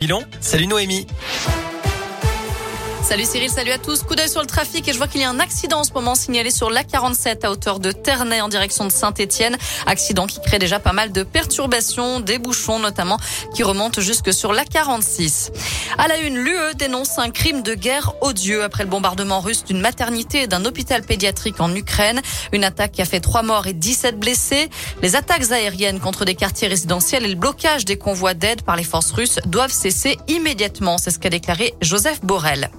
Bilan, salut Noémie. Salut Cyril, salut à tous. Coup d'œil sur le trafic et je vois qu'il y a un accident en ce moment signalé sur l'A47 à hauteur de Ternay en direction de Saint-Etienne. Accident qui crée déjà pas mal de perturbations, des bouchons notamment qui remontent jusque sur l'A46. À la une, l'UE dénonce un crime de guerre odieux après le bombardement russe d'une maternité et d'un hôpital pédiatrique en Ukraine. Une attaque qui a fait trois morts et 17 blessés. Les attaques aériennes contre des quartiers résidentiels et le blocage des convois d'aide par les forces russes doivent cesser immédiatement. C'est ce qu'a déclaré Joseph Borrell.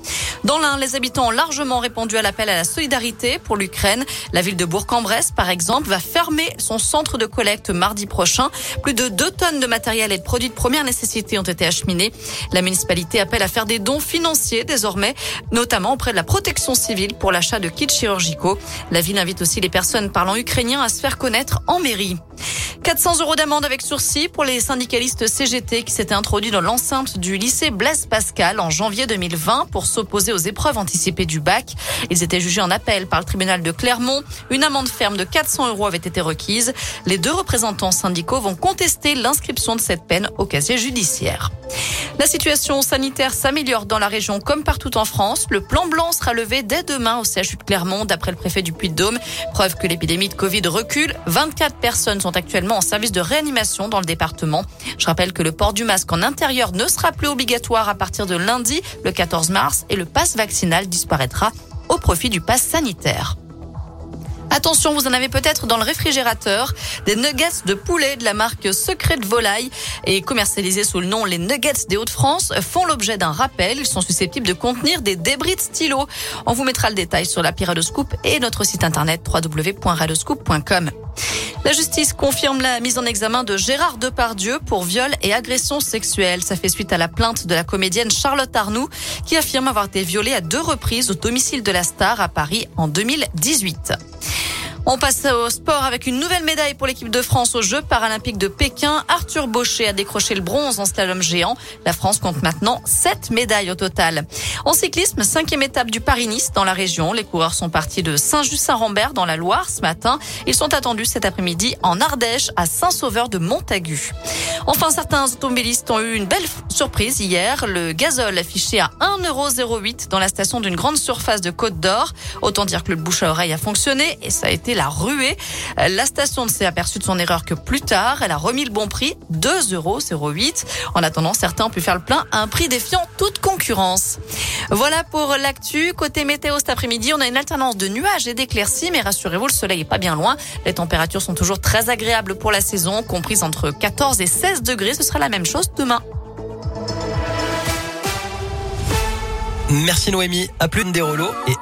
Dans l'un, les habitants ont largement répondu à l'appel à la solidarité pour l'Ukraine. La ville de Bourg-en-Bresse, par exemple, va fermer son centre de collecte mardi prochain. Plus de 2 tonnes de matériel et de produits de première nécessité ont été acheminés. La municipalité appelle à faire des dons financiers désormais, notamment auprès de la protection civile pour l'achat de kits chirurgicaux. La ville invite aussi les personnes parlant ukrainien à se faire connaître en mairie. 400 euros d'amende avec sursis pour les syndicalistes CGT qui s'étaient introduits dans l'enceinte du lycée Blaise Pascal en janvier 2020 pour s'opposer aux épreuves anticipées du bac. Ils étaient jugés en appel par le tribunal de Clermont. Une amende ferme de 400 euros avait été requise. Les deux représentants syndicaux vont contester l'inscription de cette peine au casier judiciaire. La situation sanitaire s'améliore dans la région comme partout en France. Le plan blanc sera levé dès demain au CHU de Clermont, d'après le préfet du Puy-de-Dôme. Preuve que l'épidémie de Covid recule. 24 personnes sont actuellement en service de réanimation dans le département. Je rappelle que le port du masque en intérieur ne sera plus obligatoire à partir de lundi, le 14 mars, et le passe vaccinal disparaîtra au profit du pass sanitaire. Attention, vous en avez peut-être dans le réfrigérateur des nuggets de poulet de la marque Secret de Volaille et commercialisés sous le nom les Nuggets des Hauts-de-France font l'objet d'un rappel. Ils sont susceptibles de contenir des débris de stylo. On vous mettra le détail sur la Piradoscoop et notre site internet www.radoscoop.com. La justice confirme la mise en examen de Gérard Depardieu pour viol et agression sexuelle. Ça fait suite à la plainte de la comédienne Charlotte Arnoux qui affirme avoir été violée à deux reprises au domicile de la star à Paris en 2018. On passe au sport avec une nouvelle médaille pour l'équipe de France aux Jeux paralympiques de Pékin. Arthur Baucher a décroché le bronze en slalom géant. La France compte maintenant sept médailles au total. En cyclisme, cinquième étape du Paris-Nice dans la région. Les coureurs sont partis de Saint-Just-Saint-Rambert dans la Loire ce matin. Ils sont attendus cet après-midi en Ardèche à Saint-Sauveur de Montagu. Enfin, certains automobilistes ont eu une belle surprise hier. Le gazole affiché à 1,08€ dans la station d'une grande surface de Côte d'Or. Autant dire que le bouche à oreille a fonctionné et ça a été la ruée. La station ne s'est aperçue de son erreur que plus tard. Elle a remis le bon prix, 2,08 euros. En attendant, certains ont pu faire le plein à un prix défiant toute concurrence. Voilà pour l'actu. Côté météo cet après-midi, on a une alternance de nuages et d'éclaircies, mais rassurez-vous, le soleil est pas bien loin. Les températures sont toujours très agréables pour la saison, comprises entre 14 et 16 degrés. Ce sera la même chose demain. Merci Noémie. À plus de Dérolo et